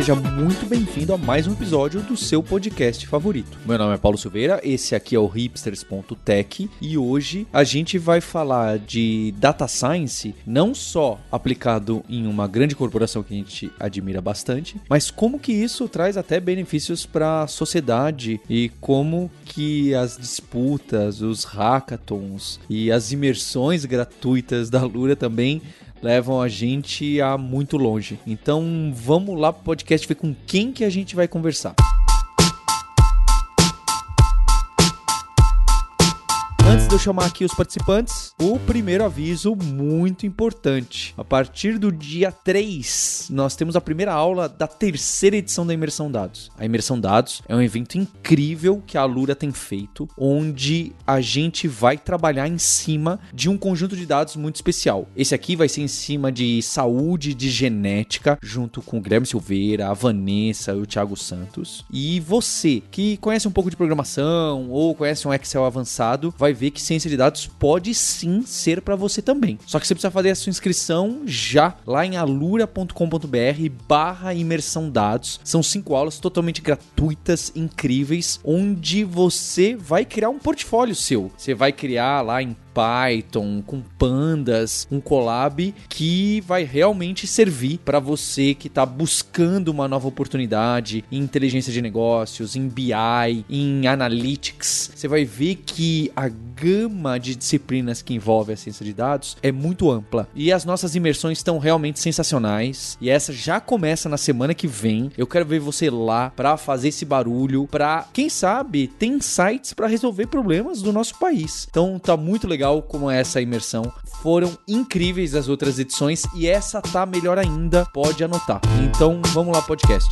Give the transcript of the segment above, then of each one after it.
Seja muito bem-vindo a mais um episódio do seu podcast favorito. Meu nome é Paulo Silveira, esse aqui é o hipsters.tech e hoje a gente vai falar de data science, não só aplicado em uma grande corporação que a gente admira bastante, mas como que isso traz até benefícios para a sociedade e como que as disputas, os hackathons e as imersões gratuitas da Lura também levam a gente a muito longe. Então vamos lá pro podcast ver com quem que a gente vai conversar. De eu chamar aqui os participantes, o primeiro aviso muito importante. A partir do dia 3, nós temos a primeira aula da terceira edição da Imersão Dados. A Imersão Dados é um evento incrível que a Lura tem feito, onde a gente vai trabalhar em cima de um conjunto de dados muito especial. Esse aqui vai ser em cima de saúde, de genética, junto com o Guilherme Silveira, a Vanessa e o Thiago Santos. E você que conhece um pouco de programação ou conhece um Excel avançado, vai ver que ciência de dados pode sim ser para você também. Só que você precisa fazer a sua inscrição já lá em alura.com.br barra imersão dados. São cinco aulas totalmente gratuitas, incríveis, onde você vai criar um portfólio seu. Você vai criar lá em Python, com pandas, um collab que vai realmente servir para você que está buscando uma nova oportunidade em inteligência de negócios, em BI, em analytics. Você vai ver que a gama de disciplinas que envolve a ciência de dados é muito ampla e as nossas imersões estão realmente sensacionais. E essa já começa na semana que vem. Eu quero ver você lá para fazer esse barulho, para quem sabe ter insights para resolver problemas do nosso país. Então tá muito legal legal como é essa imersão. Foram incríveis as outras edições e essa tá melhor ainda, pode anotar. Então vamos lá, podcast.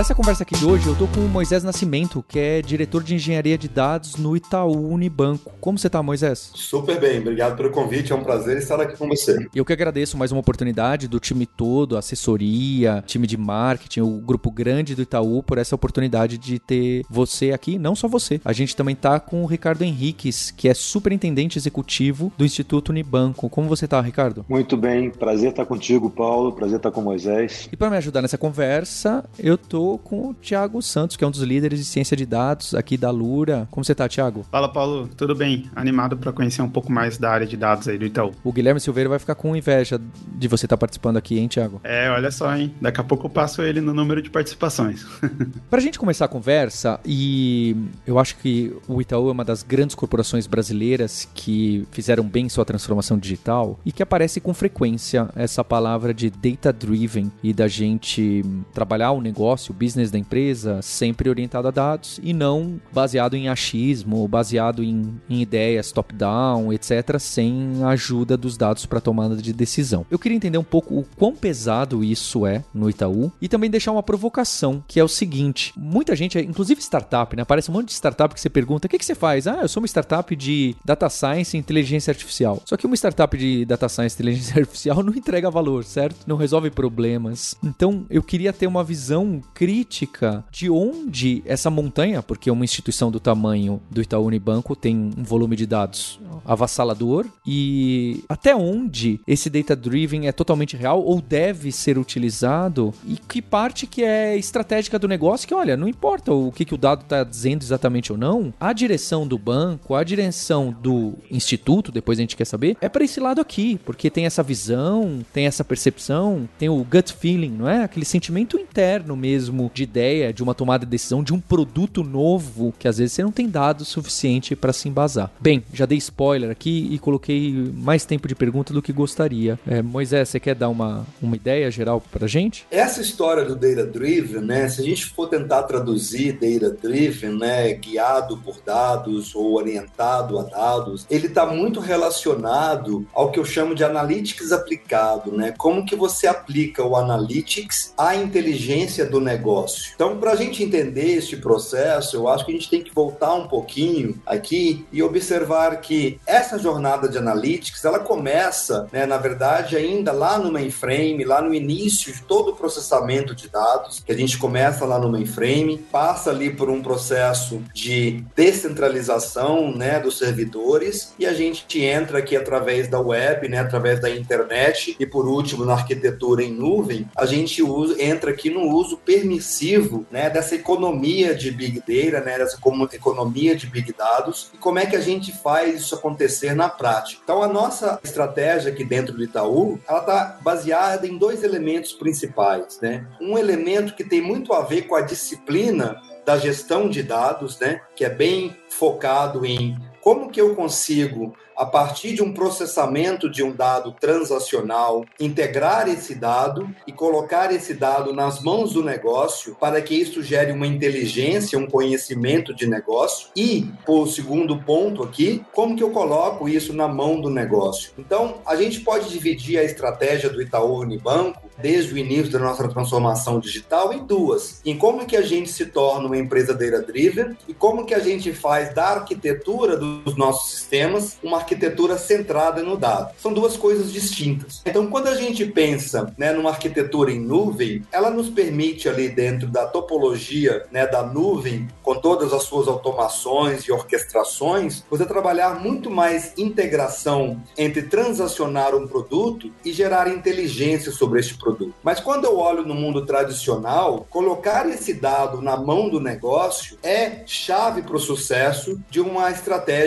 Para essa conversa aqui de hoje, eu tô com o Moisés Nascimento, que é diretor de engenharia de dados no Itaú Unibanco. Como você tá, Moisés? Super bem, obrigado pelo convite, é um prazer estar aqui com você. Eu que agradeço mais uma oportunidade do time todo, assessoria, time de marketing, o grupo grande do Itaú, por essa oportunidade de ter você aqui, não só você. A gente também tá com o Ricardo Henriques, que é superintendente executivo do Instituto Unibanco. Como você tá, Ricardo? Muito bem, prazer estar contigo, Paulo, prazer estar com o Moisés. E para me ajudar nessa conversa, eu tô com o Thiago Santos, que é um dos líderes de ciência de dados aqui da Lura. Como você tá, Thiago? Fala, Paulo. Tudo bem? Animado para conhecer um pouco mais da área de dados aí do Itaú. O Guilherme Silveira vai ficar com inveja de você estar tá participando aqui, hein, Thiago? É, olha só, hein? Daqui a pouco eu passo ele no número de participações. pra gente começar a conversa, e eu acho que o Itaú é uma das grandes corporações brasileiras que fizeram bem sua transformação digital e que aparece com frequência essa palavra de data driven e da gente trabalhar o negócio, business da empresa sempre orientado a dados e não baseado em achismo, baseado em, em ideias top-down, etc., sem a ajuda dos dados para tomada de decisão. Eu queria entender um pouco o quão pesado isso é no Itaú e também deixar uma provocação, que é o seguinte: muita gente, inclusive startup, né? Aparece um monte de startup que você pergunta: o que, que você faz? Ah, eu sou uma startup de data science e inteligência artificial. Só que uma startup de data science e inteligência artificial não entrega valor, certo? Não resolve problemas. Então eu queria ter uma visão crítica de onde essa montanha, porque uma instituição do tamanho do Itaú Unibanco tem um volume de dados avassalador e até onde esse data driven é totalmente real ou deve ser utilizado e que parte que é estratégica do negócio que olha, não importa o que, que o dado está dizendo exatamente ou não, a direção do banco, a direção do instituto, depois a gente quer saber, é para esse lado aqui, porque tem essa visão, tem essa percepção, tem o gut feeling, não é? Aquele sentimento interno mesmo de ideia, de uma tomada de decisão, de um produto novo, que às vezes você não tem dado suficiente para se embasar. Bem, já dei spoiler aqui e coloquei mais tempo de pergunta do que gostaria. É, Moisés, você quer dar uma, uma ideia geral pra gente? Essa história do data driven, né? Se a gente for tentar traduzir data driven, né, guiado por dados ou orientado a dados, ele está muito relacionado ao que eu chamo de analytics aplicado, né? Como que você aplica o analytics à inteligência do negócio. Então, para a gente entender este processo, eu acho que a gente tem que voltar um pouquinho aqui e observar que essa jornada de analytics, ela começa, né, na verdade, ainda lá no mainframe, lá no início de todo o processamento de dados, que a gente começa lá no mainframe, passa ali por um processo de descentralização, né, dos servidores e a gente entra aqui através da web, né, através da internet e por último na arquitetura em nuvem, a gente usa, entra aqui no uso permissivo, né, dessa economia de big data, né, dessa economia de big dados e como é que a gente faz isso acontecer na prática. Então a nossa estratégia aqui dentro do Itaú, ela está baseada em dois elementos principais, né? Um elemento que tem muito a ver com a disciplina da gestão de dados, né, que é bem focado em como que eu consigo, a partir de um processamento de um dado transacional, integrar esse dado e colocar esse dado nas mãos do negócio para que isso gere uma inteligência, um conhecimento de negócio? E, por segundo ponto aqui, como que eu coloco isso na mão do negócio? Então, a gente pode dividir a estratégia do Itaú Unibanco desde o início da nossa transformação digital em duas. Em como que a gente se torna uma empresa data-driven e como que a gente faz da arquitetura dos nossos sistemas uma arquitetura centrada no dado. São duas coisas distintas. Então, quando a gente pensa né, numa arquitetura em nuvem, ela nos permite ali dentro da topologia né, da nuvem, com todas as suas automações e orquestrações, você trabalhar muito mais integração entre transacionar um produto e gerar inteligência sobre este produto produto. Mas quando eu olho no mundo tradicional, colocar esse dado na mão do negócio é chave para o sucesso de uma estratégia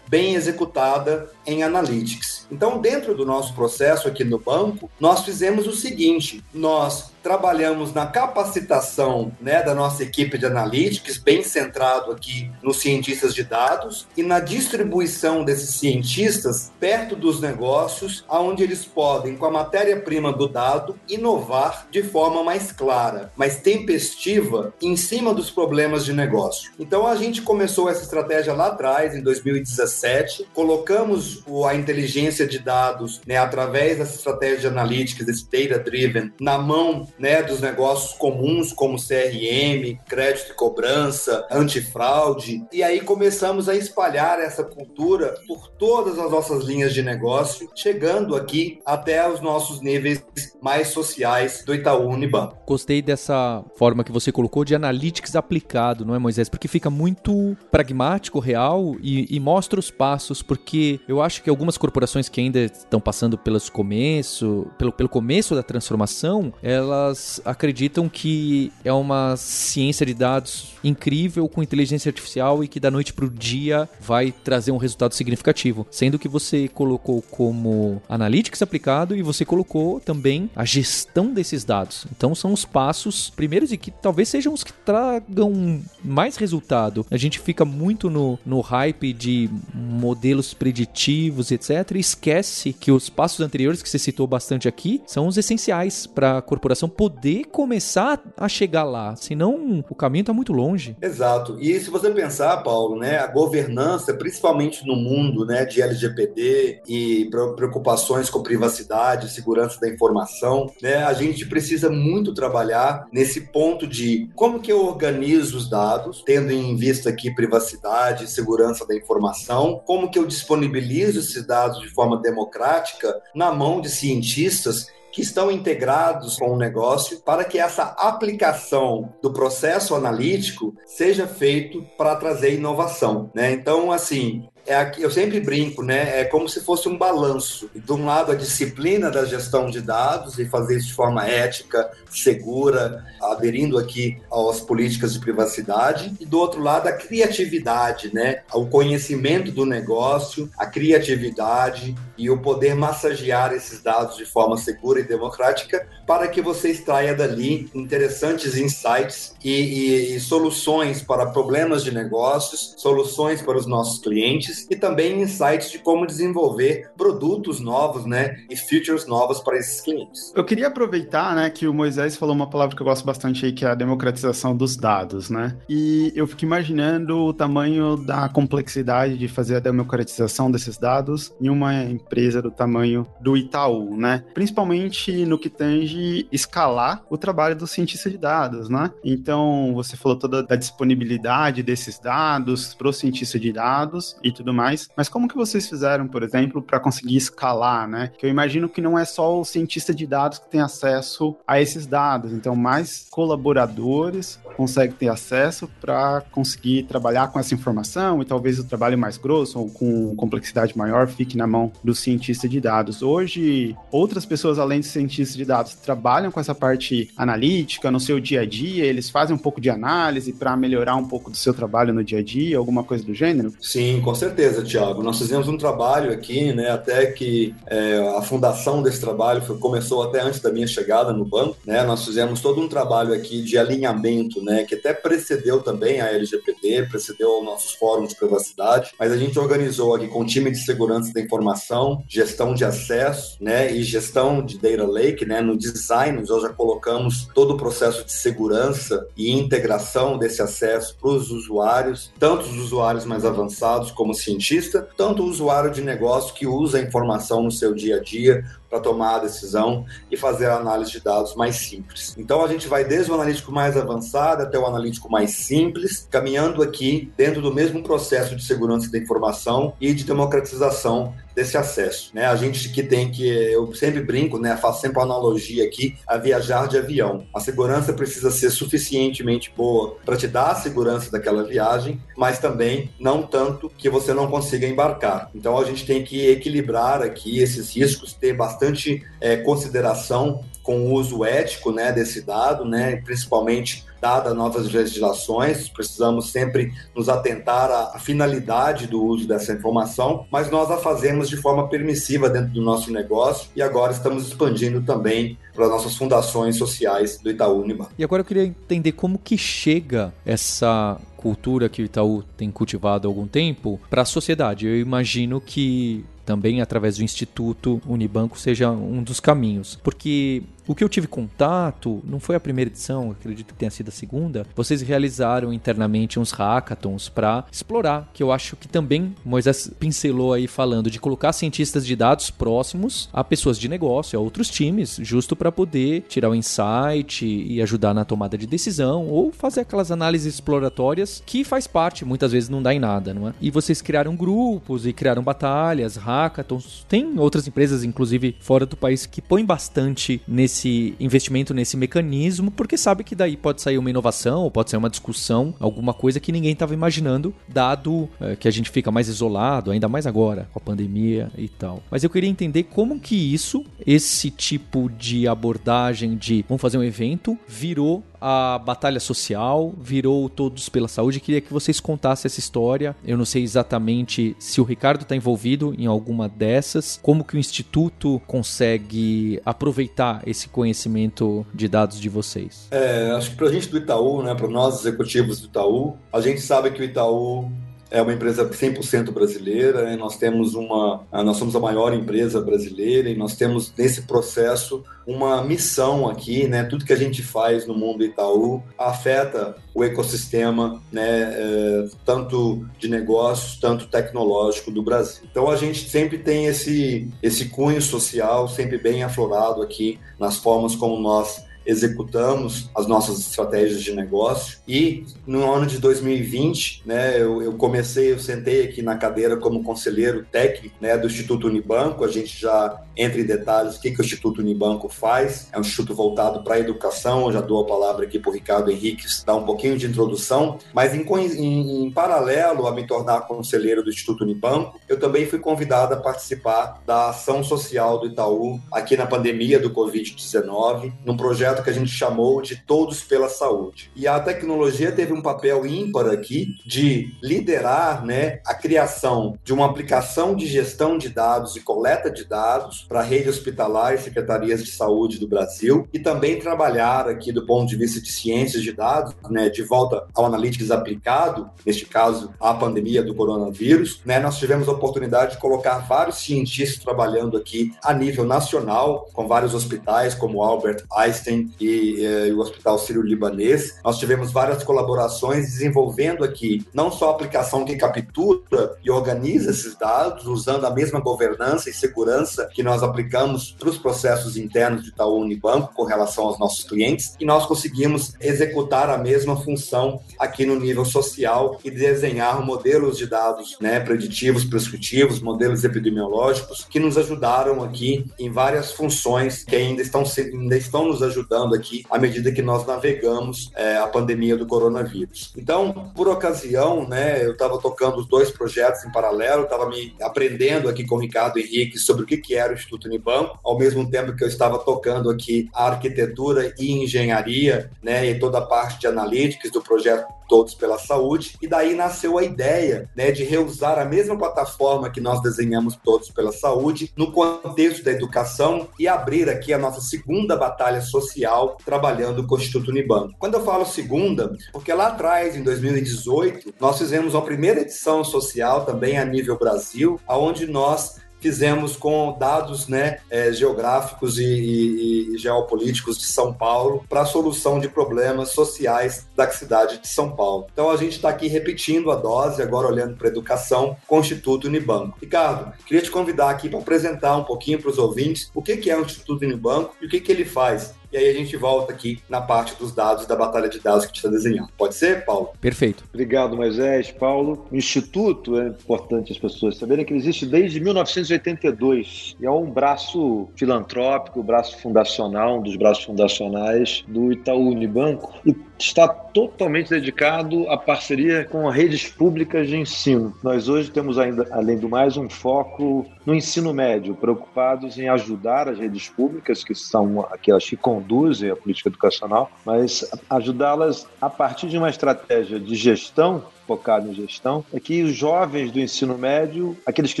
bem executada em analytics. Então, dentro do nosso processo aqui no banco, nós fizemos o seguinte: nós trabalhamos na capacitação né, da nossa equipe de analytics, bem centrado aqui nos cientistas de dados, e na distribuição desses cientistas perto dos negócios, aonde eles podem, com a matéria-prima do dado, inovar de forma mais clara, mais tempestiva, em cima dos problemas de negócio. Então a gente começou essa estratégia lá atrás, em 2017, colocamos a inteligência de dados né, através dessa estratégia de analytics, desse data-driven, na mão né, dos negócios comuns como CRM, crédito e cobrança, antifraude. E aí começamos a espalhar essa cultura por todas as nossas linhas de negócio, chegando aqui até os nossos níveis mais sociais do Itaú Unibanco. Gostei dessa forma que você colocou de analytics aplicado, não é, Moisés? Porque fica muito pragmático, real e, e mostra os passos, porque eu acho que algumas corporações que ainda estão passando pelos começo, pelo, pelo começo da transformação, elas elas acreditam que é uma ciência de dados incrível com inteligência artificial e que da noite para o dia vai trazer um resultado significativo. Sendo que você colocou como analytics aplicado e você colocou também a gestão desses dados. Então são os passos primeiros e que talvez sejam os que tragam mais resultado. A gente fica muito no, no hype de modelos preditivos, etc. E esquece que os passos anteriores que você citou bastante aqui são os essenciais para a corporação poder começar a chegar lá. Senão o caminho está muito longe. Exato. E se você pensar, Paulo, né, a governança, principalmente no mundo né, de LGPD e preocupações com privacidade, segurança da informação, né, a gente precisa muito trabalhar nesse ponto de como que eu organizo os dados, tendo em vista aqui privacidade segurança da informação, como que eu disponibilizo esses dados de forma democrática na mão de cientistas que estão integrados com o negócio para que essa aplicação do processo analítico seja feito para trazer inovação, né? Então, assim, é eu sempre brinco, né? É como se fosse um balanço. De um lado, a disciplina da gestão de dados e fazer isso de forma ética, segura, aderindo aqui às políticas de privacidade. E do outro lado, a criatividade, né? O conhecimento do negócio, a criatividade e o poder massagear esses dados de forma segura e democrática para que você extraia dali interessantes insights e, e, e soluções para problemas de negócios, soluções para os nossos clientes e também insights de como desenvolver produtos novos, né, e features novas para esses clientes. Eu queria aproveitar, né, que o Moisés falou uma palavra que eu gosto bastante aí, que é a democratização dos dados, né? E eu fico imaginando o tamanho da complexidade de fazer a democratização desses dados em uma empresa do tamanho do Itaú, né? Principalmente no que tange escalar o trabalho do cientista de dados, né? Então, você falou toda da disponibilidade desses dados para o cientista de dados e tudo mais, mas como que vocês fizeram, por exemplo, para conseguir escalar, né? Que eu imagino que não é só o cientista de dados que tem acesso a esses dados, então mais colaboradores conseguem ter acesso para conseguir trabalhar com essa informação e talvez o trabalho mais grosso ou com complexidade maior fique na mão do cientista de dados. Hoje, outras pessoas além de cientistas de dados trabalham com essa parte analítica no seu dia a dia, eles fazem um pouco de análise para melhorar um pouco do seu trabalho no dia a dia, alguma coisa do gênero? Sim, com certeza, Tiago. Nós fizemos um trabalho aqui, né, até que é, a fundação desse trabalho foi, começou até antes da minha chegada no banco, né, nós fizemos todo um trabalho aqui de alinhamento, né, que até precedeu também a LGPD, precedeu nossos fóruns de privacidade, mas a gente organizou aqui com time de segurança da informação, gestão de acesso, né, e gestão de data lake, né, no design nós já colocamos todo o processo de segurança e integração desse acesso para os usuários, tanto os usuários mais avançados como cientista, tanto o usuário de negócio que usa a informação no seu dia a dia, para tomar a decisão e fazer a análise de dados mais simples. Então a gente vai desde o analítico mais avançado até o analítico mais simples, caminhando aqui dentro do mesmo processo de segurança da informação e de democratização desse acesso, né? A gente que tem que, eu sempre brinco, né? Faço sempre uma analogia aqui a viajar de avião. A segurança precisa ser suficientemente boa para te dar a segurança daquela viagem, mas também não tanto que você não consiga embarcar. Então a gente tem que equilibrar aqui esses riscos, ter bastante é, consideração com o uso ético né, desse dado, né, principalmente dadas novas legislações, precisamos sempre nos atentar à finalidade do uso dessa informação, mas nós a fazemos de forma permissiva dentro do nosso negócio e agora estamos expandindo também para nossas fundações sociais do Itaú Unibanco. E agora eu queria entender como que chega essa cultura que o Itaú tem cultivado há algum tempo para a sociedade. Eu imagino que também através do Instituto Unibanco seja um dos caminhos, porque o que eu tive contato não foi a primeira edição, acredito que tenha sido a segunda. Vocês realizaram internamente uns hackathons para explorar, que eu acho que também Moisés pincelou aí falando de colocar cientistas de dados próximos a pessoas de negócio, a outros times, justo para poder tirar o insight e ajudar na tomada de decisão ou fazer aquelas análises exploratórias que faz parte, muitas vezes não dá em nada, não é? E vocês criaram grupos e criaram batalhas, hackathons. Tem outras empresas, inclusive fora do país, que põem bastante nesse esse investimento nesse mecanismo, porque sabe que daí pode sair uma inovação, ou pode sair uma discussão, alguma coisa que ninguém estava imaginando, dado é, que a gente fica mais isolado, ainda mais agora, com a pandemia e tal. Mas eu queria entender como que isso, esse tipo de abordagem de vamos fazer um evento, virou a batalha social, virou Todos pela Saúde. Queria que vocês contassem essa história. Eu não sei exatamente se o Ricardo está envolvido em alguma dessas, como que o Instituto consegue aproveitar esse conhecimento de dados de vocês. É, acho que para a gente do Itaú, né, para nós executivos do Itaú, a gente sabe que o Itaú é uma empresa 100% brasileira, nós temos uma, nós somos a maior empresa brasileira e nós temos nesse processo uma missão aqui, né? Tudo que a gente faz no mundo Itaú afeta o ecossistema, né? É, tanto de negócios, tanto tecnológico do Brasil. Então a gente sempre tem esse esse cunho social sempre bem aflorado aqui nas formas como nós executamos as nossas estratégias de negócio. E no ano de 2020, né, eu, eu, comecei, eu sentei aqui na cadeira como conselheiro técnico, né, do Instituto Unibanco, a gente já entra em detalhes o que, que o Instituto Unibanco faz, é um instituto voltado para a educação, eu já dou a palavra aqui para o Ricardo Henrique dar um pouquinho de introdução, mas em, em, em paralelo a me tornar conselheiro do Instituto Unibanco, eu também fui convidado a participar da ação social do Itaú aqui na pandemia do Covid-19, num projeto projeto que a gente chamou de Todos pela Saúde. E a tecnologia teve um papel ímpar aqui de liderar né, a criação de uma aplicação de gestão de dados e coleta de dados para a rede hospitalar e secretarias de saúde do Brasil e também trabalhar aqui do ponto de vista de ciências de dados, né, de volta ao analytics aplicado, neste caso a pandemia do coronavírus, né, nós tivemos a oportunidade de colocar vários cientistas trabalhando aqui a nível nacional, com vários hospitais como Albert Einstein e, eh, o Hospital Sírio-Libanês. Nós tivemos várias colaborações desenvolvendo aqui não só a aplicação que captura e organiza esses dados, usando a mesma governança e segurança que nós aplicamos para os processos internos de Itaú Unibanco com relação aos nossos clientes, e nós conseguimos executar a mesma função aqui no nível social e desenhar modelos de dados né, preditivos, prescritivos, modelos epidemiológicos que nos ajudaram aqui em várias funções que ainda estão, ainda estão nos ajudando aqui à medida que nós navegamos é, a pandemia do coronavírus. Então, por ocasião, né, eu estava tocando os dois projetos em paralelo, estava me aprendendo aqui com o Ricardo Henrique sobre o que era o Instituto Unibanco, ao mesmo tempo que eu estava tocando aqui a arquitetura e engenharia, né, e toda a parte de analytics do projeto Todos pela Saúde, e daí nasceu a ideia né, de reusar a mesma plataforma que nós desenhamos Todos pela Saúde no contexto da educação e abrir aqui a nossa segunda batalha social trabalhando com o Instituto Unibanco. Quando eu falo segunda, porque lá atrás, em 2018, nós fizemos uma primeira edição social também a nível Brasil, aonde nós fizemos com dados né, é, geográficos e, e, e, geopolíticos de São Paulo para a solução de problemas sociais da cidade de São Paulo. Então a gente está aqui repetindo a dose, agora olhando para a educação, com o Instituto Unibanco. Ricardo, queria te convidar aqui para apresentar um pouquinho para os ouvintes o que, que é o Instituto Unibanco e o que, que ele faz e aí a gente volta aqui na parte dos dados da batalha de dados que a gente está desenhando. Pode ser, Paulo? Perfeito. Obrigado, Moisés. Paulo, o Instituto, é importante as pessoas saberem que ele existe desde 1982 e é um braço filantrópico, um braço fundacional, um dos braços fundacionais do Itaú Unibanco e está totalmente dedicado à parceria com redes públicas de ensino. Nós hoje temos ainda, além do mais, um foco no ensino médio, preocupados em ajudar as redes públicas, que são aquelas que conduzem a política educacional, mas ajudá-las a partir de uma estratégia de gestão focado em gestão, é que os jovens do ensino médio, aqueles que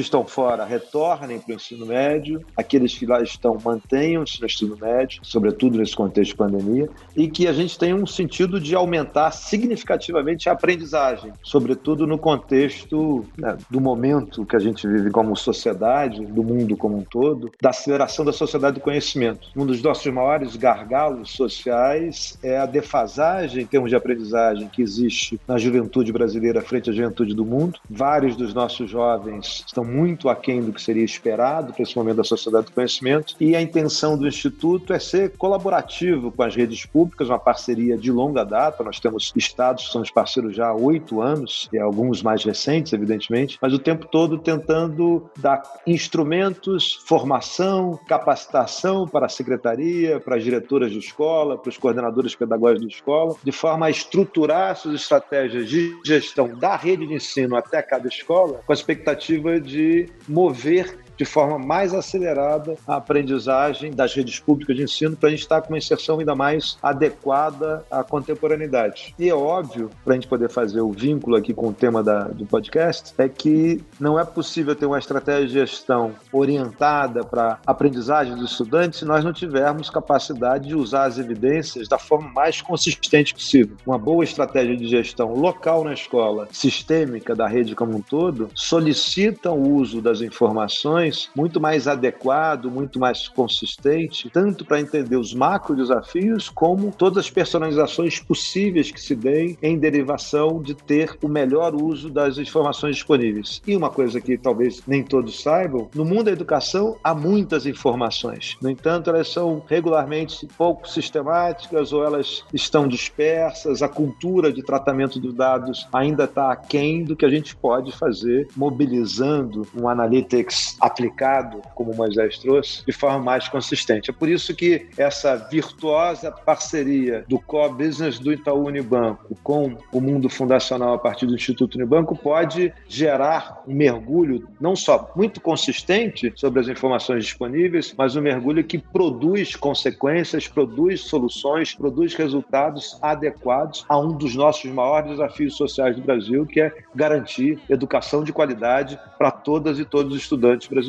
estão fora, retornem para o ensino médio, aqueles que lá estão mantenham-se no ensino médio, sobretudo nesse contexto de pandemia, e que a gente tenha um sentido de aumentar significativamente a aprendizagem, sobretudo no contexto né, do momento que a gente vive como sociedade, do mundo como um todo, da aceleração da sociedade do conhecimento. Um dos nossos maiores gargalos sociais é a defasagem em termos de aprendizagem que existe na juventude brasileira brasileira frente à juventude do mundo. Vários dos nossos jovens estão muito aquém do que seria esperado para esse momento da sociedade do conhecimento. E a intenção do Instituto é ser colaborativo com as redes públicas, uma parceria de longa data. Nós temos estados que são os parceiros já há oito anos, e alguns mais recentes, evidentemente, mas o tempo todo tentando dar instrumentos, formação, capacitação para a secretaria, para as diretoras de escola, para os coordenadores pedagógicos de escola, de forma a estruturar suas estratégias de gestão gestão da rede de ensino até cada escola, com a expectativa de mover de forma mais acelerada a aprendizagem das redes públicas de ensino para a gente estar com uma inserção ainda mais adequada à contemporaneidade. E é óbvio, para a gente poder fazer o vínculo aqui com o tema da, do podcast, é que não é possível ter uma estratégia de gestão orientada para aprendizagem dos estudantes se nós não tivermos capacidade de usar as evidências da forma mais consistente possível. Uma boa estratégia de gestão local na escola, sistêmica da rede como um todo, solicita o uso das informações muito mais adequado, muito mais consistente, tanto para entender os macro desafios, como todas as personalizações possíveis que se deem em derivação de ter o melhor uso das informações disponíveis. E uma coisa que talvez nem todos saibam, no mundo da educação há muitas informações. No entanto, elas são regularmente pouco sistemáticas ou elas estão dispersas, a cultura de tratamento dos dados ainda está aquém do que a gente pode fazer mobilizando um analytics aplicado, como o Moisés trouxe, de forma mais consistente. É por isso que essa virtuosa parceria do core business do Itaú Unibanco com o mundo fundacional a partir do Instituto Unibanco pode gerar um mergulho não só muito consistente sobre as informações disponíveis, mas um mergulho que produz consequências, produz soluções, produz resultados adequados a um dos nossos maiores desafios sociais do Brasil, que é garantir educação de qualidade para todas e todos os estudantes brasileiros.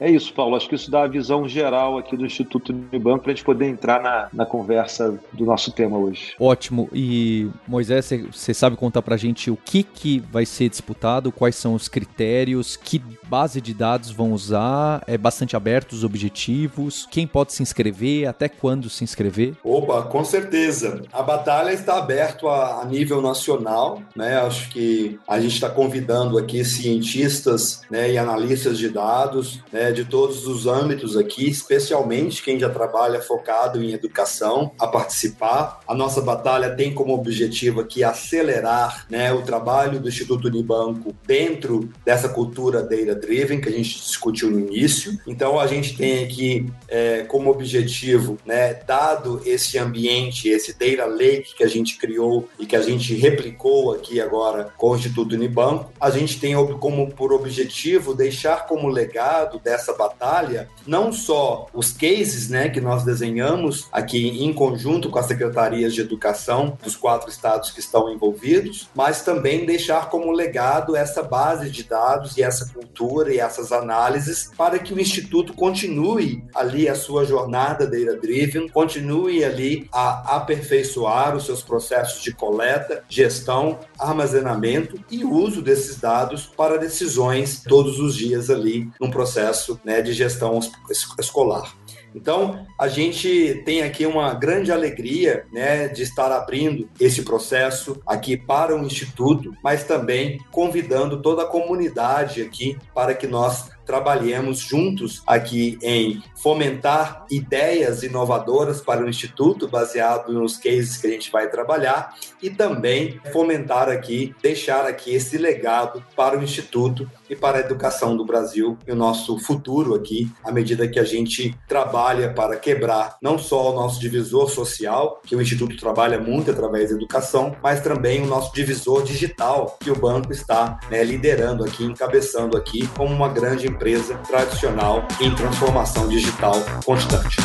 É isso, Paulo. Acho que isso dá a visão geral aqui do Instituto Unibanco para a gente poder entrar na, na conversa do nosso tema hoje. Ótimo. E, Moisés, você sabe contar para a gente o que, que vai ser disputado, quais são os critérios, que base de dados vão usar, é bastante aberto os objetivos, quem pode se inscrever, até quando se inscrever? Opa, com certeza. A batalha está aberta a, a nível nacional, né? Acho que a gente está convidando aqui cientistas né, e analistas de dados né, de todos os âmbitos aqui, especialmente quem já trabalha focado em educação, a participar. A nossa batalha tem como objetivo aqui acelerar né, o trabalho do Instituto Unibanco dentro dessa cultura data-driven que a gente discutiu no início. Então, a gente tem aqui é, como objetivo, né, dado esse ambiente, esse data lake que a gente criou e que a gente replicou aqui agora com o Instituto Unibanco, a gente tem como por objetivo deixar como legado dessa batalha não só os cases né, que nós desenhamos aqui em conjunto com as secretarias de educação dos quatro estados que estão envolvidos, mas também deixar como legado essa base de dados e essa cultura e essas análises para que o Instituto continue ali a sua jornada data-driven, continue ali a aperfeiçoar os seus processos de coleta, gestão, armazenamento e uso desses dados para decisões todos os dias ali num processo né, de gestão escolar. Então, a gente tem aqui uma grande alegria né, de estar abrindo esse processo aqui para o Instituto, mas também convidando toda a comunidade aqui para que nós trabalhemos juntos aqui em fomentar ideias inovadoras para o Instituto, baseado nos cases que a gente vai trabalhar, e também fomentar aqui, deixar aqui esse legado para o Instituto e para a educação do Brasil e o nosso futuro aqui, à medida que a gente trabalha para quebrar não só o nosso divisor social, que o Instituto trabalha muito através da educação, mas também o nosso divisor digital, que o banco está né, liderando aqui, encabeçando aqui como uma grande empresa tradicional em transformação digital constante.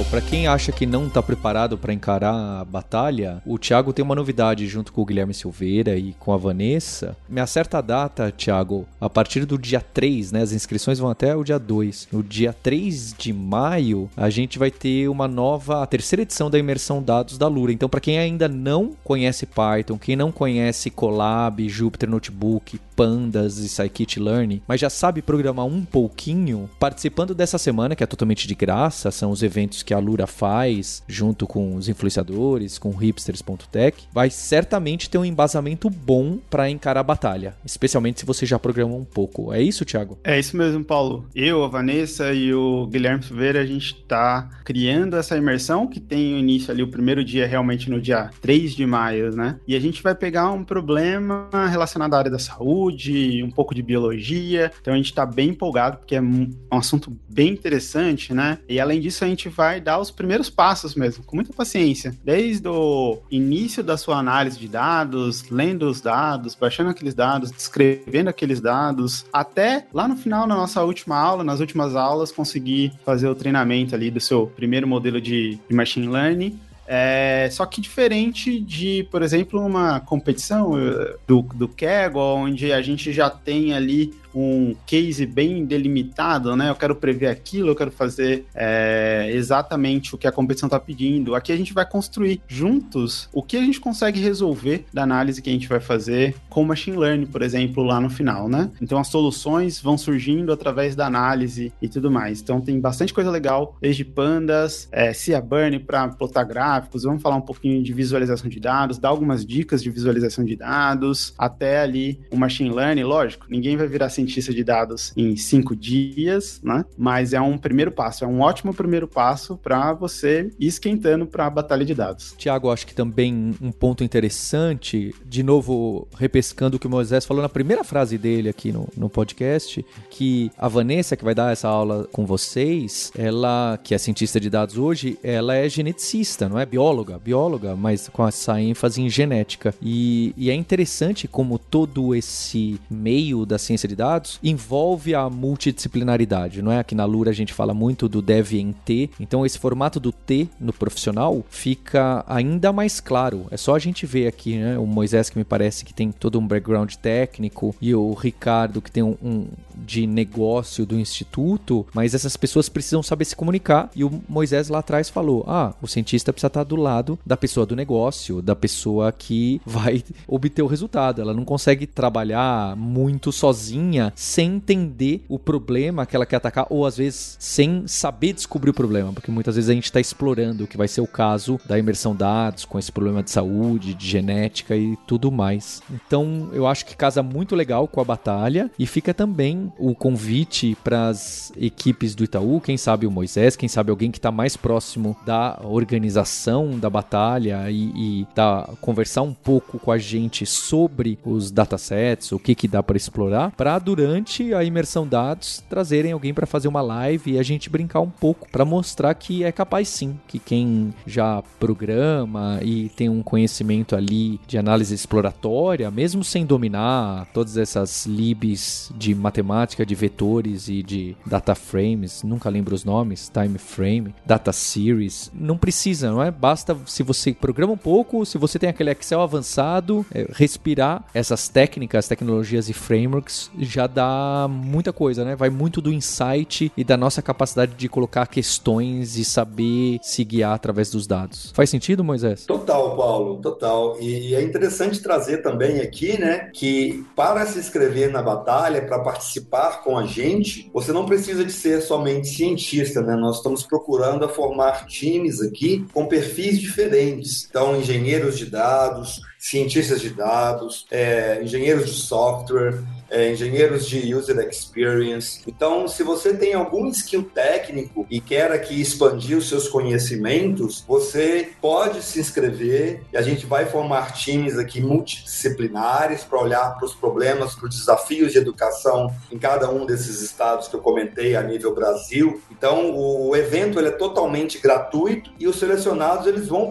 Legal. Para quem acha que não tá preparado para encarar a batalha, o Thiago tem uma novidade junto com o Guilherme Silveira e com a Vanessa. Me acerta a data, Thiago, a partir do dia 3, né? As inscrições vão até o dia 2. No dia 3 de maio, a gente vai ter uma nova, a terceira edição da imersão dados da Lura. Então, para quem ainda não conhece Python, quem não conhece Colab, Jupyter Notebook, Pandas e Scikit-Learn, mas já sabe programar um pouquinho, participando dessa semana, que é totalmente de graça, são os eventos que a Lura faz junto com os influenciadores, com hipsters.tech, vai certamente ter um embasamento bom para encarar a batalha, especialmente se você já programou um pouco. É isso, Thiago? É isso mesmo, Paulo. Eu, a Vanessa e o Guilherme Silveira, a gente está criando essa imersão que tem o início ali, o primeiro dia realmente no dia 3 de maio, né? E a gente vai pegar um problema relacionado à área da saúde, um pouco de biologia. Então a gente está bem empolgado porque é um assunto bem interessante, né? E além disso a gente vai dar os primeiros passos mesmo, com muita paciência, desde o início da sua análise de dados, lendo os dados, baixando aqueles dados, descrevendo aqueles dados, até lá no final na nossa última aula, nas últimas aulas, conseguir fazer o treinamento ali do seu primeiro modelo de, de machine learning. É, só que diferente de, por exemplo, uma competição eh, do, do Kaggle, onde a gente já tem ali um case bem delimitado, né? Eu quero prever aquilo, eu quero fazer é, exatamente o que a competição está pedindo. Aqui a gente vai construir juntos o que a gente consegue resolver da análise que a gente vai fazer com machine learning, por exemplo, lá no final, né? Então as soluções vão surgindo através da análise e tudo mais. Então tem bastante coisa legal, desde pandas, é, Cia Burn para plotar gráficos, vamos falar um pouquinho de visualização de dados, dar algumas dicas de visualização de dados, até ali o machine learning, lógico, ninguém vai virar assim cientista de dados em cinco dias, né? Mas é um primeiro passo, é um ótimo primeiro passo para você ir esquentando para a batalha de dados. Tiago, acho que também um ponto interessante, de novo repescando o que o Moisés falou na primeira frase dele aqui no, no podcast, que a Vanessa, que vai dar essa aula com vocês, ela, que é cientista de dados hoje, ela é geneticista, não é bióloga, bióloga, mas com essa ênfase em genética. E, e é interessante como todo esse meio da ciência de dados envolve a multidisciplinaridade, não é? Aqui na Lura a gente fala muito do dev em T, então esse formato do T no profissional fica ainda mais claro. É só a gente ver aqui, né? O Moisés que me parece que tem todo um background técnico e o Ricardo que tem um, um de negócio do instituto, mas essas pessoas precisam saber se comunicar. E o Moisés lá atrás falou: ah, o cientista precisa estar do lado da pessoa do negócio, da pessoa que vai obter o resultado. Ela não consegue trabalhar muito sozinha sem entender o problema que ela quer atacar, ou às vezes sem saber descobrir o problema, porque muitas vezes a gente está explorando o que vai ser o caso da imersão dados com esse problema de saúde, de genética e tudo mais. Então eu acho que casa muito legal com a batalha e fica também o convite para as equipes do Itaú, quem sabe o Moisés, quem sabe alguém que está mais próximo da organização da batalha e, e da, conversar um pouco com a gente sobre os datasets, o que, que dá para explorar, para durante a imersão dados trazerem alguém para fazer uma live e a gente brincar um pouco para mostrar que é capaz sim, que quem já programa e tem um conhecimento ali de análise exploratória, mesmo sem dominar todas essas libs de matemática, de vetores e de data frames, nunca lembro os nomes, time frame, data series, não precisa, não é? Basta se você programa um pouco, se você tem aquele Excel avançado, é, respirar essas técnicas, tecnologias e frameworks já dá muita coisa, né? Vai muito do insight e da nossa capacidade de colocar questões e saber se guiar através dos dados. Faz sentido, Moisés? Total, Paulo, total. E é interessante trazer também aqui, né, que para se inscrever na batalha, para participar com a gente, você não precisa de ser somente cientista, né? Nós estamos procurando formar times aqui com perfis diferentes. Então, engenheiros de dados, cientistas de dados, é, engenheiros de software, é, engenheiros de user experience. Então, se você tem algum skill técnico e quer aqui expandir os seus conhecimentos, você pode se inscrever e a gente vai formar times aqui multidisciplinares para olhar para os problemas, para os desafios de educação em cada um desses estados que eu comentei a nível Brasil. Então, o, evento é totalmente gratuito e os selecionados eles vão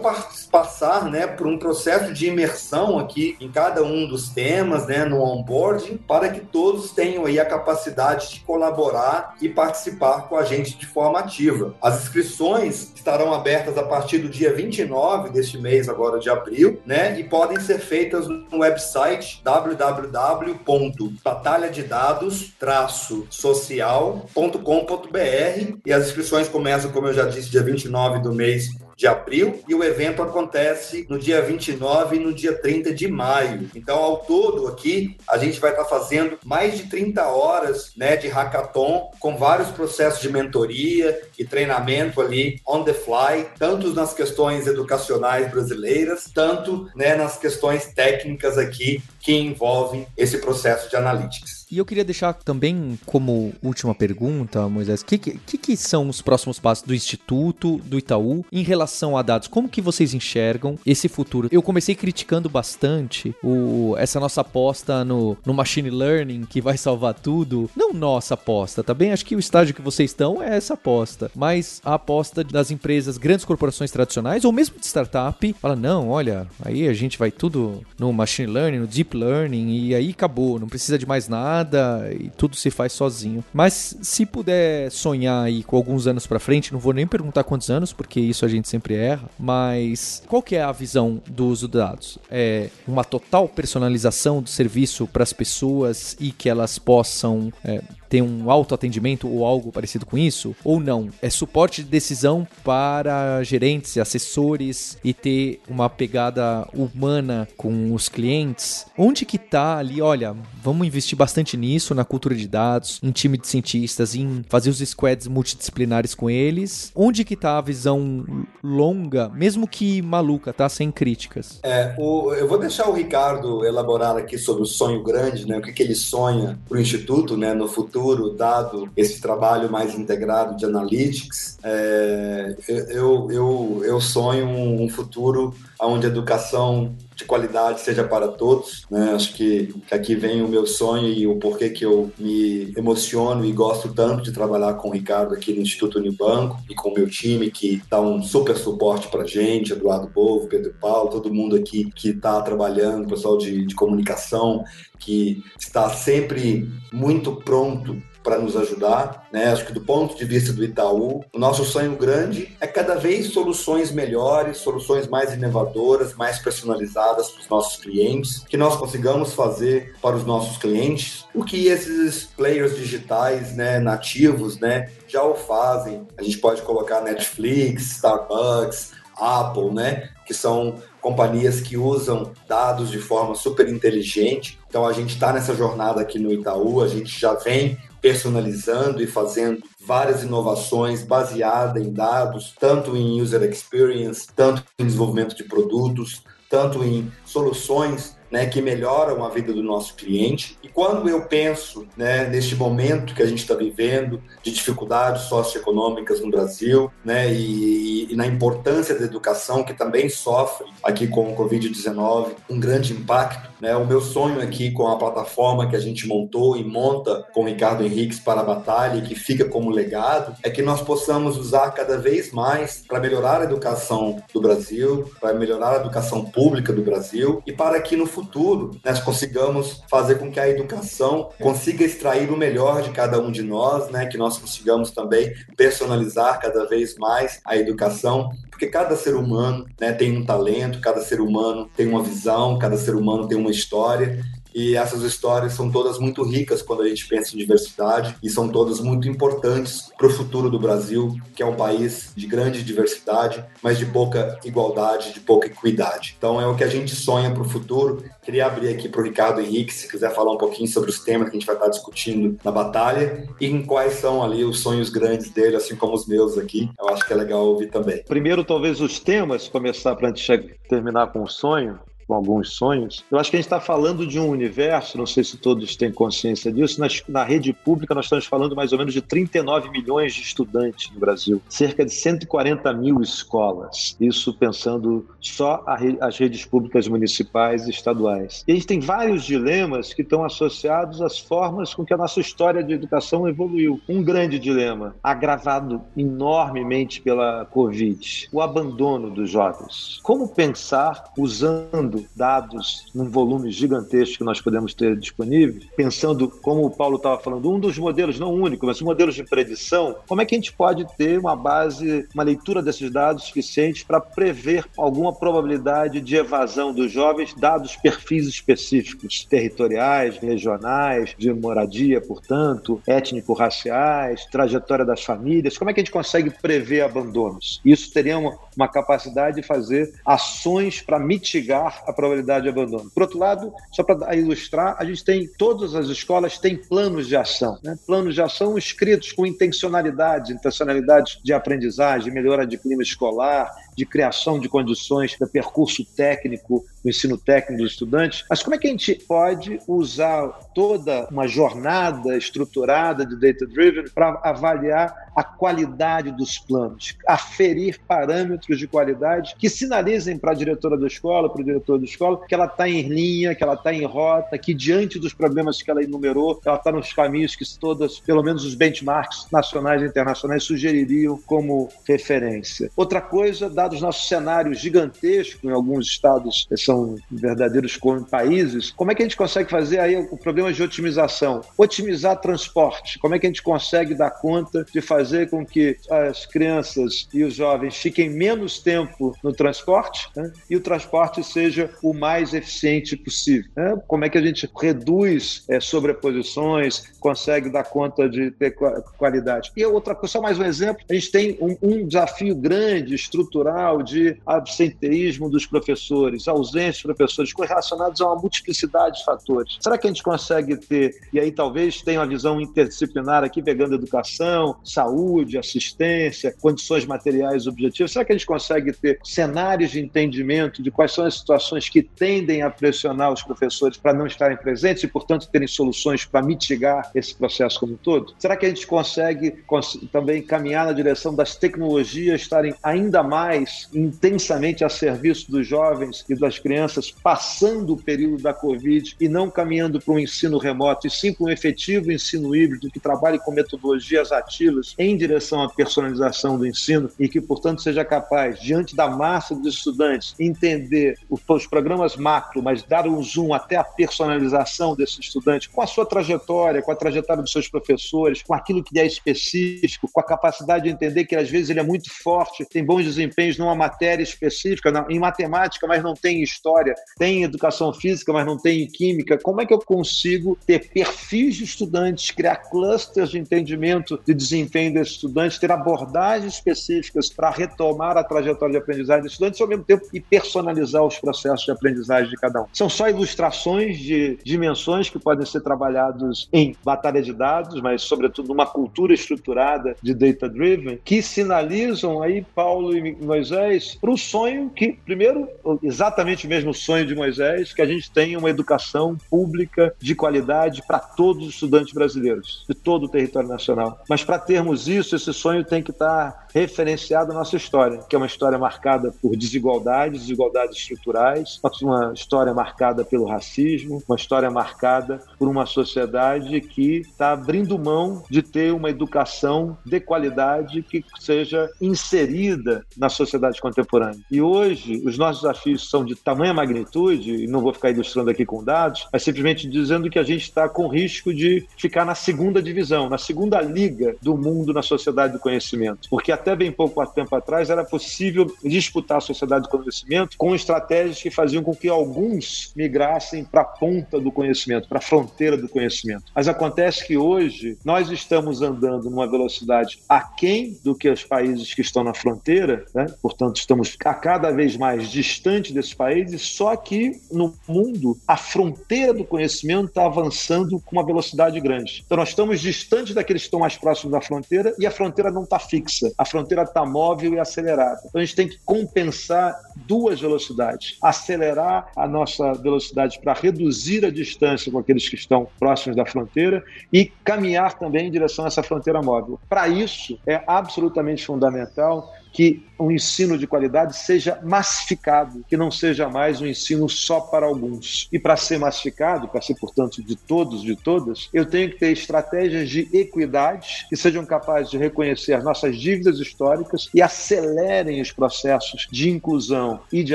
passar, né, por um processo de imersão aqui em cada um dos temas, né, no onboarding, para que todos tenham aí a capacidade de colaborar e participar com a gente de forma ativa. As inscrições estarão abertas a partir do dia 29 deste mês agora de abril, né? E podem ser feitas no website www.batalhadedados-social.com.br e as inscrições começam, como eu já disse, dia 29 do mês de abril e o evento acontece no dia 29 e no dia 30 de maio. Então, ao todo aqui, a gente vai estar fazendo mais de 30 horas né, de hackathon com vários processos de mentoria e treinamento ali on the fly, tanto nas questões educacionais brasileiras, tanto né, nas questões técnicas aqui que envolvem esse processo de analytics. E eu queria deixar também como última pergunta, Moisés, o que, que, que, são os próximos passos do Instituto, do Itaú, em relação a dados? Como que vocês enxergam esse futuro? Eu comecei criticando bastante o, essa nossa aposta no, no machine learning que vai salvar tudo. Não nossa aposta, tá bem? Acho que o estágio que vocês estão é essa aposta. Mas a aposta das empresas, grandes corporações tradicionais, ou mesmo de startup, fala, não, olha, aí a gente vai tudo no machine learning, no deep learning, e aí acabou, não precisa de mais nada nada e tudo se faz sozinho. Mas se puder sonhar aí com alguns anos para frente, não vou nem perguntar quantos anos, porque isso a gente sempre erra, mas qual que é a visão do uso de dados? É uma total personalização do serviço para as pessoas e que elas possam é, Tem um autoatendimento ou algo parecido com isso? Ou não? É suporte de decisão para gerentes e assessores e ter uma pegada humana com os clientes? Onde que tá ali, olha, vamos investir bastante nisso, na cultura de dados, em time de cientistas, em fazer os squads multidisciplinares com eles? Onde que tá a visão longa, mesmo que maluca, tá? Sem críticas. É, o, eu vou deixar o Ricardo elaborar aqui sobre o sonho grande, né? O que, que ele sonha para o Instituto, né? No futuro, dado esse trabalho mais integrado de analytics. É, eu, eu, eu sonho um futuro onde a educação de qualidade seja para todos. Né? Acho que, que, aqui vem o meu sonho e o porquê que eu me emociono e gosto tanto de trabalhar com o Ricardo aqui no Instituto Unibanco e com o meu time que dá um super suporte para gente, Eduardo Bovo, Pedro Paulo, todo mundo aqui que está trabalhando, pessoal de, de comunicação que está sempre muito pronto para nos ajudar, né? Acho que do ponto de vista do Itaú, o nosso sonho grande é cada vez soluções melhores, soluções mais inovadoras, mais personalizadas para os nossos clientes, que nós consigamos fazer para os nossos clientes o que esses players digitais, né, nativos, né, já o fazem. A gente pode colocar Netflix, Starbucks, Apple, né, que são companhias que usam dados de forma super inteligente. Então a gente está nessa jornada aqui no Itaú, a gente já vem personalizando e fazendo várias inovações baseadas em dados, tanto em user experience, tanto em desenvolvimento de produtos, tanto em soluções né, que melhoram a vida do nosso cliente. E quando eu penso né, neste momento que a gente está vivendo de dificuldades socioeconômicas no Brasil né, e, e, na importância da educação, que também sofre aqui com o Covid-19 um grande impacto, né, o meu sonho aqui com a plataforma que a gente montou e monta com o Ricardo Henriques para a Batalha e que fica como legado é que nós possamos usar cada vez mais para melhorar a educação do Brasil, para melhorar a educação pública do Brasil e para que no futuro futuro nós consigamos fazer com que a educação consiga extrair o melhor de cada um de nós, né? Que nós consigamos também personalizar cada vez mais a educação, porque cada ser humano né, tem um talento, cada ser humano tem uma visão, cada ser humano tem uma história e essas histórias são todas muito ricas quando a gente pensa em diversidade e são todas muito importantes para o futuro do Brasil, que é um país de grande diversidade, mas de pouca igualdade, de pouca equidade. Então é o que a gente sonha para o futuro. Queria abrir aqui para o Ricardo Henrique, se quiser falar um pouquinho sobre os temas que a gente vai estar discutindo na batalha e em quais são ali os sonhos grandes dele, assim como os meus aqui. Eu acho que é legal ouvir também. Primeiro, talvez os temas, começar para a gente terminar com o sonho com alguns sonhos. Eu acho que a gente está falando de um universo, não sei se todos têm consciência disso, na rede pública nós estamos falando mais ou menos de 39 milhões de estudantes no Brasil, cerca de 140 mil escolas, isso pensando só as redes públicas municipais e estaduais. E a gente tem vários dilemas que estão associados às formas com que a nossa história de educação evoluiu. Um grande dilema, agravado enormemente pela Covid, o abandono dos jovens. Como pensar usando dados num volume gigantesco que nós podemos ter disponível, pensando, como o Paulo estava falando, um dos modelos, não único, mas modelos de predição, como é que a gente pode ter uma base, uma leitura desses dados suficiente para prever alguma probabilidade de evasão dos jovens, dados perfis específicos, territoriais, regionais, de moradia, portanto, étnico-raciais, trajetória das famílias, como é que a gente consegue prever abandonos? Isso teria uma, uma capacidade de fazer ações para mitigar a probabilidade de abandono. Por outro lado, só para ilustrar, a gente tem, todas as escolas têm planos de ação, né? planos de ação escritos com intencionalidade, intencionalidade de aprendizagem, melhora de clima escolar, de criação de condições de percurso técnico, do ensino técnico dos estudantes. Mas como é que a gente pode usar toda uma jornada estruturada de data-driven para avaliar a qualidade dos planos, aferir parâmetros de qualidade que sinalizem para a diretora da escola, para o diretor da escola, que ela está em linha, que ela está em rota, que diante dos problemas que ela enumerou, ela está nos caminhos que todas, pelo menos os benchmarks nacionais e internacionais, sugeririam como referência. Outra coisa, dados nossos cenários gigantescos, em alguns estados são verdadeiros países, como é que a gente consegue fazer aí o problema de otimização? Otimizar transporte. Como é que a gente consegue dar conta de fazer com que as crianças e os jovens fiquem menos tempo no transporte né? e o transporte seja o mais eficiente possível? Né? Como é que a gente reduz é, sobreposições, consegue dar conta de ter qualidade? E outra coisa, só mais um exemplo, a gente tem um, um desafio grande, estrutural, de absenteísmo dos professores, ausência de professores, correlacionados a uma multiplicidade de fatores. Será que a gente consegue ter, e aí talvez tenha uma visão interdisciplinar aqui, pegando educação, saúde, assistência, condições materiais objetivas, será que a gente consegue ter cenários de entendimento de quais são as situações que tendem a pressionar os professores para não estarem presentes e, portanto, terem soluções para mitigar esse processo como um todo? Será que a gente consegue cons também caminhar na direção das tecnologias estarem ainda mais intensamente a serviço dos jovens e das crianças passando o período da Covid e não caminhando para um ensino remoto, e sim para um efetivo ensino híbrido que trabalhe com metodologias ativas em direção à personalização do ensino e que, portanto, seja capaz, diante da massa dos estudantes, entender os programas macro, mas dar um zoom até a personalização desse estudante com a sua trajetória, com a trajetória dos seus professores, com aquilo que é específico, com a capacidade de entender que às vezes ele é muito forte, tem bons desempenhos numa matéria específica, em matemática, mas não tem história, tem educação física, mas não tem química. Como é que eu consigo ter perfis de estudantes, criar clusters de entendimento de desempenho desses estudantes, ter abordagens específicas para retomar a trajetória de aprendizagem dos estudantes e, ao mesmo tempo, e personalizar os processos de aprendizagem de cada um? São só ilustrações de dimensões que podem ser trabalhados em batalha de dados, mas, sobretudo, numa cultura estruturada de data-driven, que sinalizam aí, Paulo e Moisés, para o sonho que, primeiro, exatamente o mesmo sonho de Moisés, que a gente tenha uma educação pública de qualidade para todos os estudantes brasileiros, de todo o território nacional. Mas para termos isso, esse sonho tem que estar referenciado à nossa história, que é uma história marcada por desigualdades, desigualdades estruturais, uma história marcada pelo racismo, uma história marcada por uma sociedade que está abrindo mão de ter uma educação de qualidade que seja inserida na sociedade contemporânea. E hoje, os nossos desafios são de tamanha magnitude, e não vou ficar ilustrando aqui com dados, mas simplesmente dizendo que a gente está com risco de ficar na segunda divisão, na segunda liga do mundo na sociedade do conhecimento. Porque até bem pouco tempo atrás era possível disputar a sociedade do conhecimento com estratégias que faziam com que alguns migrassem para a ponta do conhecimento, para a fronteira do conhecimento. Mas acontece que hoje nós estamos andando numa velocidade aquém do que os países que estão na fronteira, né? portanto, estamos a cada vez mais distante desses países, só que no mundo a fronteira do conhecimento está avançando com uma velocidade grande. Então, nós estamos distantes daqueles que estão mais próximos da fronteira e a fronteira não está fixa. A fronteira está móvel e acelerada. Então, a gente tem que compensar duas velocidades: acelerar a nossa velocidade para reduzir a distância com aqueles que estão próximos da fronteira e caminhar também em direção a essa fronteira móvel. Para isso, é absolutamente fundamental que um ensino de qualidade seja massificado, que não seja mais um ensino só para alguns. E para ser massificado, para ser, portanto, de todos, de todas, eu tenho que ter estratégias de equidade que sejam capazes de reconhecer as nossas dívidas históricas e acelerem os processos de inclusão e de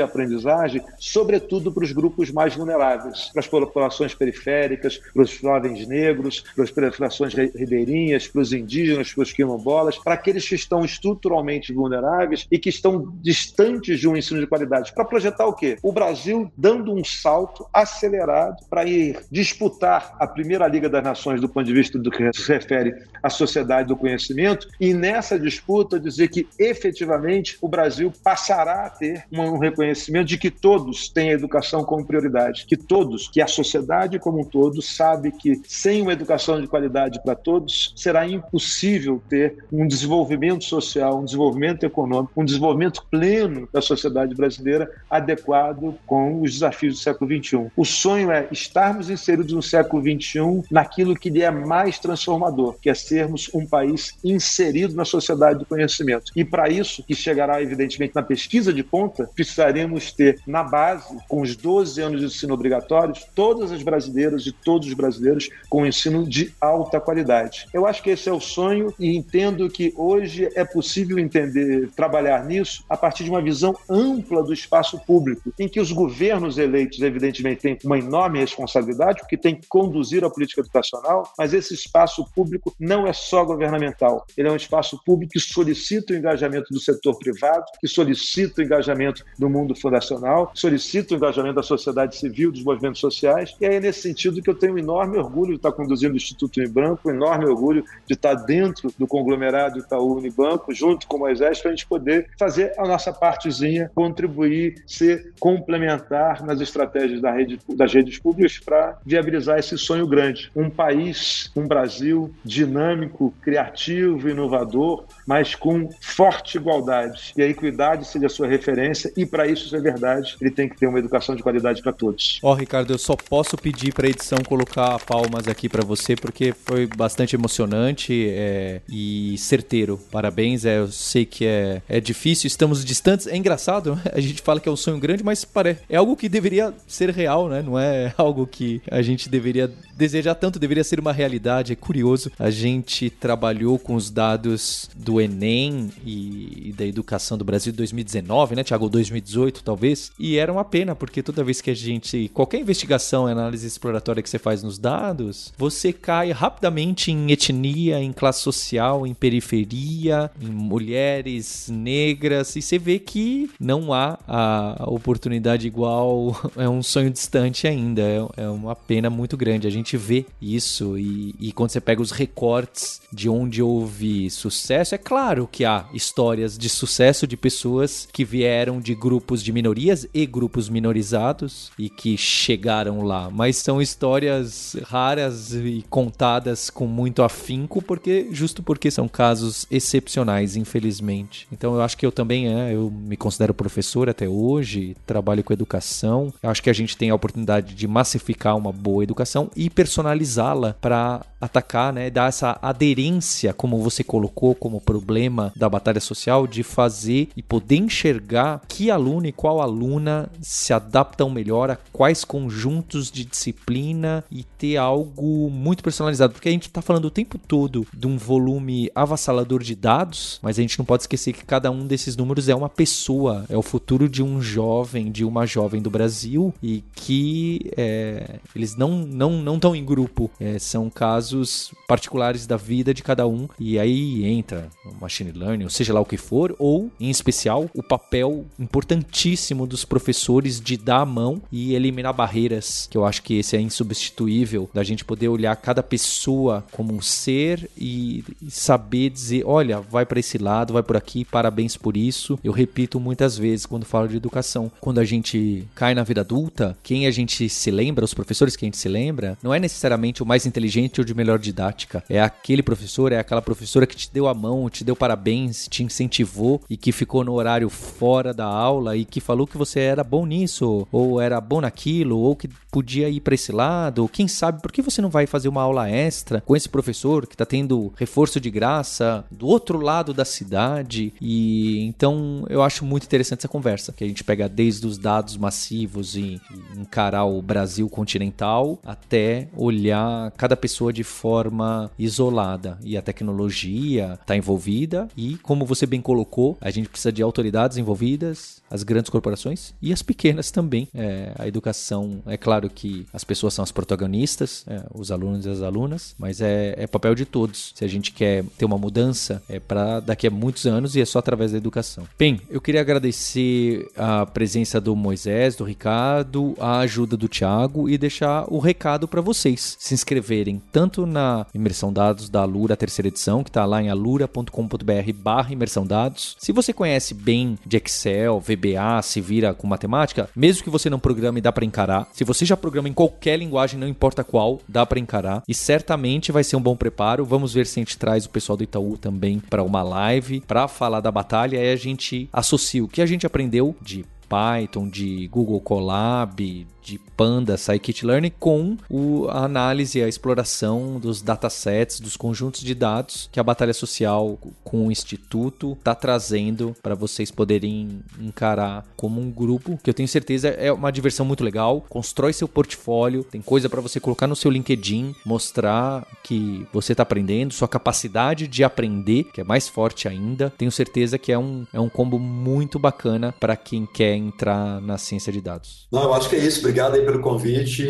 aprendizagem, sobretudo para os grupos mais vulneráveis, para as populações periféricas, para os jovens negros, para as populações ribeirinhas, para os indígenas, para os quilombolas, para aqueles que estão estruturalmente vulneráveis e que estão distantes de um ensino de qualidade. Para projetar o quê? O Brasil dando um salto acelerado para ir disputar a primeira Liga das Nações do ponto de vista do que se refere à sociedade do conhecimento e nessa disputa dizer que efetivamente o Brasil passará a ter um reconhecimento de que todos têm a educação como prioridade, que todos, que a sociedade como um todo sabe que sem uma educação de qualidade para todos será impossível ter um desenvolvimento social, um desenvolvimento econômico, um desenvolvimento pleno da sociedade brasileira adequado com os desafios do século XXI. O sonho é estarmos inseridos no século XXI naquilo que lhe é mais transformador, que é sermos um país inserido na sociedade do conhecimento. E para isso, que chegará evidentemente na pesquisa de ponta, conta, precisaríamos ter na base, com os 12 anos de ensino obrigatórios, todas as brasileiras e todos os brasileiros com ensino de alta qualidade. Eu acho que esse é o sonho e entendo que hoje é possível entender, trabalhar nisso a partir de uma visão ampla do espaço público, em que os governos eleitos, evidentemente, têm uma enorme responsabilidade, porque tem que conduzir a política educacional, mas esse espaço público não é só governamental, ele é um espaço público que solicita o engajamento do setor privado, que solicita o engajamento do mundo fundacional, solicita o engajamento da sociedade civil, dos movimentos sociais, e é nesse sentido que eu tenho um enorme orgulho de estar conduzindo o Instituto Unibranco, um enorme orgulho de estar dentro do conglomerado Itaú Unibanco, junto com o Moisés, para gente poder fazer a nossa partezinha, contribuir, ser complementar nas estratégias da rede, das redes públicas para viabilizar esse sonho grande. Um país, um Brasil dinâmico, criativo, inovador, mas com forte igualdade. E a equidade seja a sua referência, e para isso ser verdade, ele tem que ter uma educação de qualidade para todos. Ó, oh, Ricardo, eu só posso pedir para a edição colocar palmas aqui para você, porque foi bastante emocionante é, e certeiro. Parabéns, é, eu sei que é, é difícil, estamos distantes. É engraçado, a gente fala que é um sonho grande, mas parece, é algo que deveria ser real, né? Não é algo que a gente deveria desejar tanto, deveria ser uma realidade. É curioso, a gente trabalhou com os dados do Enem e, e da educação do Brasil de 2019, né, Tiago? 2018, talvez. E era uma pena, porque toda vez que a gente. Qualquer investigação, análise exploratória que você faz nos dados, você cai rapidamente em etnia, em classe social, em periferia, em mulheres negras, e você vê que não há a oportunidade igual, é um sonho distante ainda, é, é uma pena muito grande. A gente vê isso, e, e quando você pega os recortes de onde houve sucesso, é claro que há histórias de sucesso de pessoas que vieram de grupos de minorias e grupos minorizados e que chegaram lá, mas são histórias raras e contadas com muito afinco porque justo porque são casos excepcionais, infelizmente. Então eu acho que eu também é, eu me considero professor até hoje, trabalho com educação. Eu acho que a gente tem a oportunidade de massificar uma boa educação e personalizá-la para atacar, né, dar essa aderência, como você colocou como problema da batalha social, de fazer e poder enxergar que aluno e qual aluna se adaptam melhor a quais conjuntos de disciplina e ter algo muito personalizado, porque a gente está falando o tempo todo de um volume avassalador de dados, mas a gente não pode esquecer que cada um desses números é uma pessoa, é o futuro de um jovem, de uma jovem do Brasil e que é, eles não não não estão em grupo, é, são casos particulares da vida de cada um e aí entra o machine learning, ou seja lá o que for, ou em especial o papel importantíssimo dos professores de dar a mão e eliminar barreiras, que eu acho que esse é insubstituível da gente poder olhar cada pessoa como um ser e saber dizer, olha, vai para esse lado, vai por aqui, parabéns por isso. Eu repito muitas vezes quando falo de educação, quando a gente cai na vida adulta, quem a gente se lembra, os professores que a gente se lembra, não é necessariamente o mais inteligente ou de melhor didática, é aquele professor, é aquela professora que te deu a mão, te deu parabéns, te incentivou e que ficou no horário fora da aula e que falou que você era bom nisso, ou era bom naquilo, ou que podia ir para esse lado, quem sabe por que você não vai fazer uma aula extra com esse professor que está tendo reforço de graça do outro lado da cidade? E então eu acho muito interessante essa conversa, que a gente pega desde os dados massivos e, encarar o Brasil continental até olhar cada pessoa de forma isolada e a tecnologia está envolvida e como você bem colocou, a gente precisa de autoridades envolvidas, as grandes corporações e as pequenas também. É, a educação, é claro que as pessoas são as protagonistas, é, os alunos e as alunas, mas é, é, papel de todos. Se a gente quer ter uma mudança, é para daqui a muitos anos e é só através da educação. Bem, eu queria agradecer a presença do Moisés, do Ricardo, a ajuda do Thiago e deixar o recado para vocês se inscreverem tanto na imersão dados da Alura terceira edição, que está lá em alura.com.br/barra imersão dados. Se você conhece bem de Excel, VBA, se vira com matemática, mesmo que você não programe, dá para encarar. Se você já programa em qualquer linguagem, não importa qual, dá para encarar. E certamente vai ser um bom preparo. Vamos ver se a gente traz o pessoal do Itaú também para uma live para falar da batalha. Aí a gente associa o que a gente aprendeu de Python, de Google Colab, de Panda, Scikit-Learn com o, a análise, a exploração dos datasets, dos conjuntos de dados que a Batalha Social com o Instituto está trazendo para vocês poderem encarar como um grupo, que eu tenho certeza é uma diversão muito legal. Constrói seu portfólio, tem coisa para você colocar no seu LinkedIn, mostrar que você está aprendendo, sua capacidade de aprender, que é mais forte ainda. Tenho certeza que é um, é um combo muito bacana para quem quer entrar na ciência de dados. Não, eu acho que é isso. Obrigado aí pelo convite.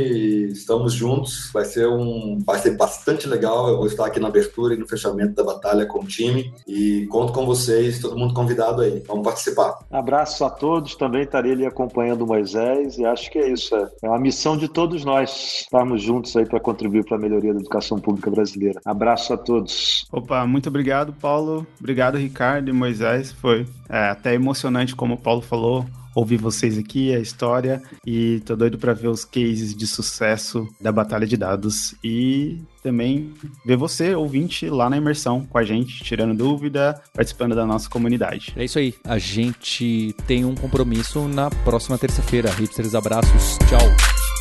Estamos juntos. Vai ser um, vai ser bastante legal. Eu vou estar aqui na abertura e no fechamento da batalha com o time e conto com vocês, todo mundo convidado aí. Vamos participar. Abraço a todos. Também estarei ali acompanhando o Moisés e acho que é isso. É, é uma missão de todos nós estarmos juntos aí para contribuir para a melhoria da educação pública brasileira. Abraço a todos. Opa, muito obrigado, Paulo. Obrigado, Ricardo e Moisés. Foi é, até emocionante, como o Paulo falou ouvir vocês aqui, a história, e tô doido para ver os cases de sucesso da batalha de dados e também ver você, ouvinte, lá na imersão com a gente, tirando dúvida, participando da nossa comunidade. É isso aí. A gente tem um compromisso na próxima terça-feira. Hipsters, abraços. Tchau.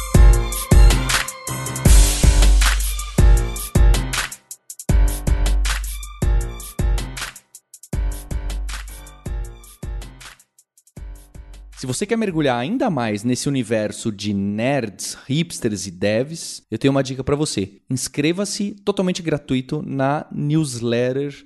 Se você quer mergulhar ainda mais nesse universo de nerds, hipsters e devs, eu tenho uma dica para você. Inscreva-se totalmente gratuito na newsletter